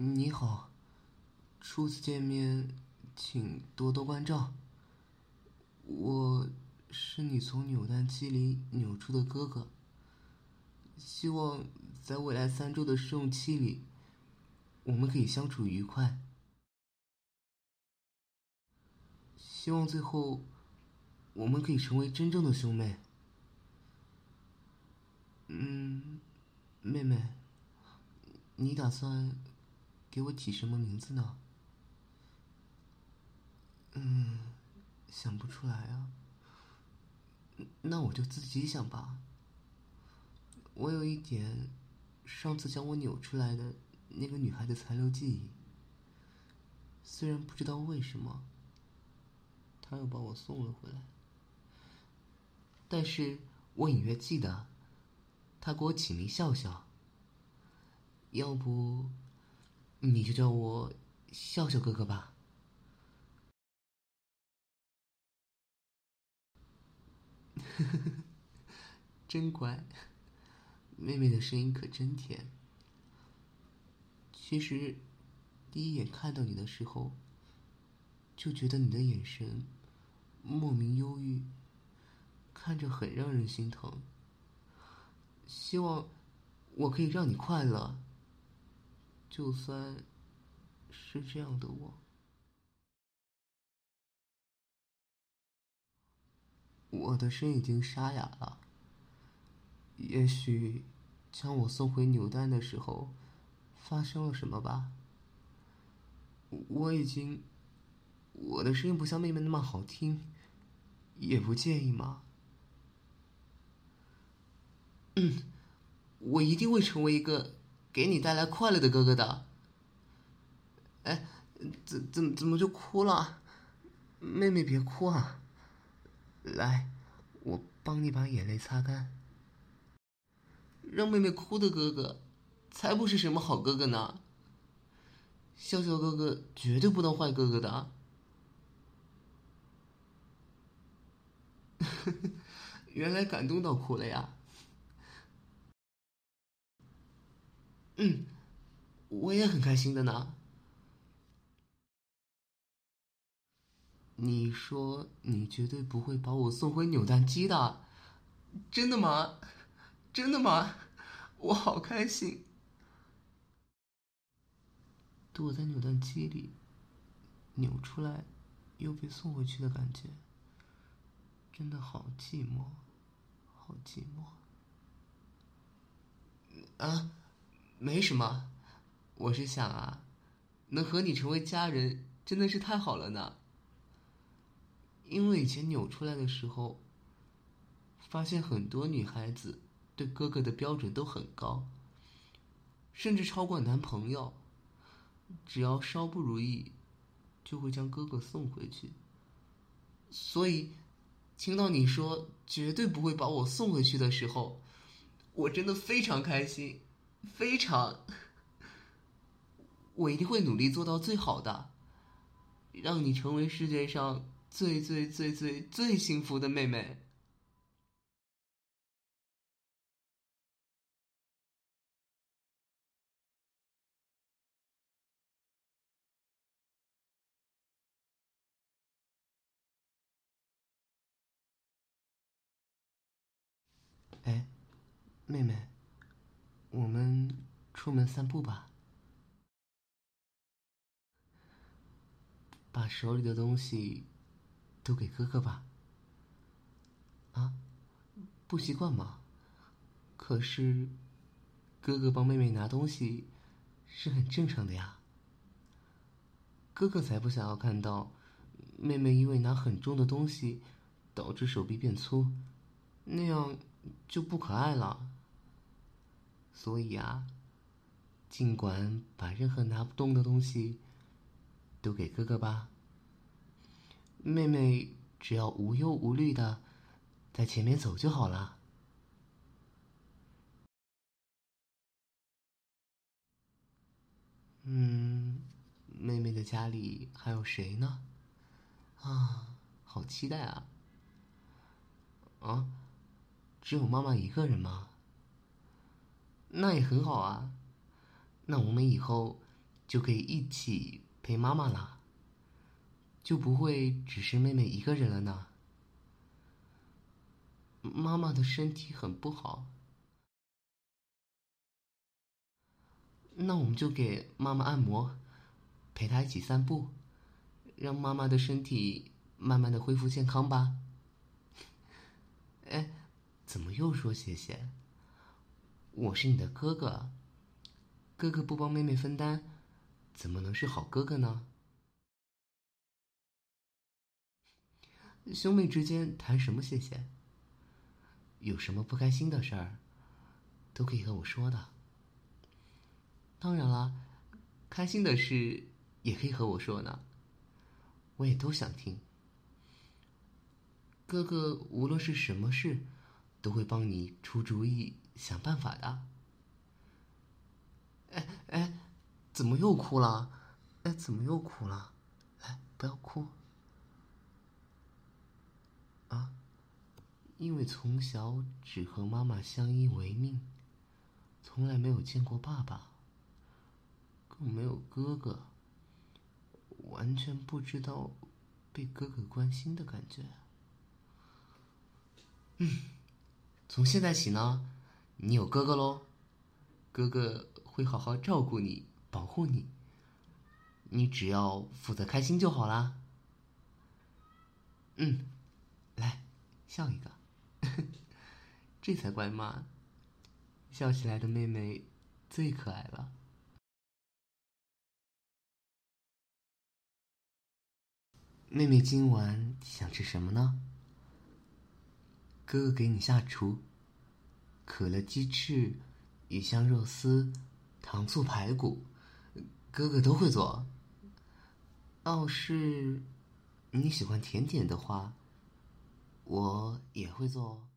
你好，初次见面，请多多关照。我是你从扭蛋机里扭出的哥哥，希望在未来三周的试用期里，我们可以相处愉快。希望最后，我们可以成为真正的兄妹。嗯，妹妹，你打算给我起什么名字呢？嗯，想不出来啊。那我就自己想吧。我有一点，上次将我扭出来的那个女孩的残留记忆。虽然不知道为什么。他又把我送了回来，但是我隐约记得，他给我起名笑笑。要不，你就叫我笑笑哥哥吧。呵呵呵，真乖，妹妹的声音可真甜。其实，第一眼看到你的时候，就觉得你的眼神。莫名忧郁，看着很让人心疼。希望我可以让你快乐，就算是这样的我。我的声已经沙哑了。也许将我送回纽蛋的时候，发生了什么吧。我已经，我的声音不像妹妹那么好听。也不介意吗？嗯，我一定会成为一个给你带来快乐的哥哥的。哎，怎怎怎么就哭了？妹妹别哭啊！来，我帮你把眼泪擦干。让妹妹哭的哥哥，才不是什么好哥哥呢。笑笑哥哥绝对不当坏哥哥的。原来感动到哭了呀！嗯，我也很开心的呢。你说你绝对不会把我送回扭蛋机的，真的吗？真的吗？我好开心！躲在扭蛋机里，扭出来，又被送回去的感觉。真的好寂寞，好寂寞。啊，没什么，我是想啊，能和你成为家人真的是太好了呢。因为以前扭出来的时候，发现很多女孩子对哥哥的标准都很高，甚至超过男朋友。只要稍不如意，就会将哥哥送回去。所以。听到你说绝对不会把我送回去的时候，我真的非常开心，非常。我一定会努力做到最好的，让你成为世界上最最最最最幸福的妹妹。哎，妹妹，我们出门散步吧。把手里的东西都给哥哥吧。啊，不习惯吗？可是，哥哥帮妹妹拿东西是很正常的呀。哥哥才不想要看到妹妹因为拿很重的东西导致手臂变粗，那样。就不可爱了。所以啊，尽管把任何拿不动的东西都给哥哥吧。妹妹只要无忧无虑的在前面走就好了。嗯，妹妹的家里还有谁呢？啊，好期待啊！啊。只有妈妈一个人吗？那也很好啊。那我们以后就可以一起陪妈妈了，就不会只是妹妹一个人了呢。妈妈的身体很不好，那我们就给妈妈按摩，陪她一起散步，让妈妈的身体慢慢的恢复健康吧。哎，怎么又说谢谢？我是你的哥哥，哥哥不帮妹妹分担，怎么能是好哥哥呢？兄妹之间谈什么谢谢？有什么不开心的事儿，都可以和我说的。当然了，开心的事也可以和我说呢，我也都想听。哥哥无论是什么事，都会帮你出主意、想办法的。哎哎，怎么又哭了？哎，怎么又哭了？来，不要哭。啊，因为从小只和妈妈相依为命，从来没有见过爸爸，更没有哥哥，完全不知道被哥哥关心的感觉。嗯，从现在起呢，你有哥哥喽，哥哥会好好照顾你，保护你。你只要负责开心就好啦。嗯，来，笑一个，这才乖嘛，笑起来的妹妹最可爱了。妹妹今晚想吃什么呢？哥哥给你下厨，可乐鸡翅、鱼香肉丝、糖醋排骨，哥哥都会做。要是你喜欢甜点的话，我也会做哦。